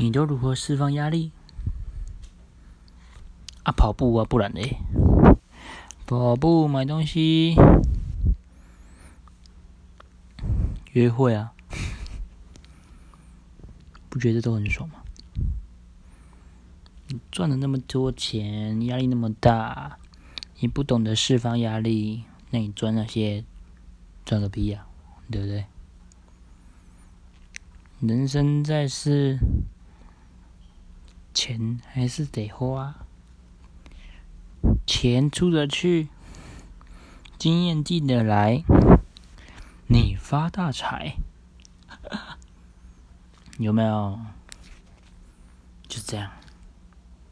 你都如何释放压力？啊，跑步啊，不然嘞？跑步、买东西、约会啊，不觉得都很爽吗？赚了那么多钱，压力那么大，你不懂得释放压力，那你赚那些赚个屁呀，对不对？人生在世，钱还是得花。钱出得去，经验进得来，你发大财，有没有？就这样。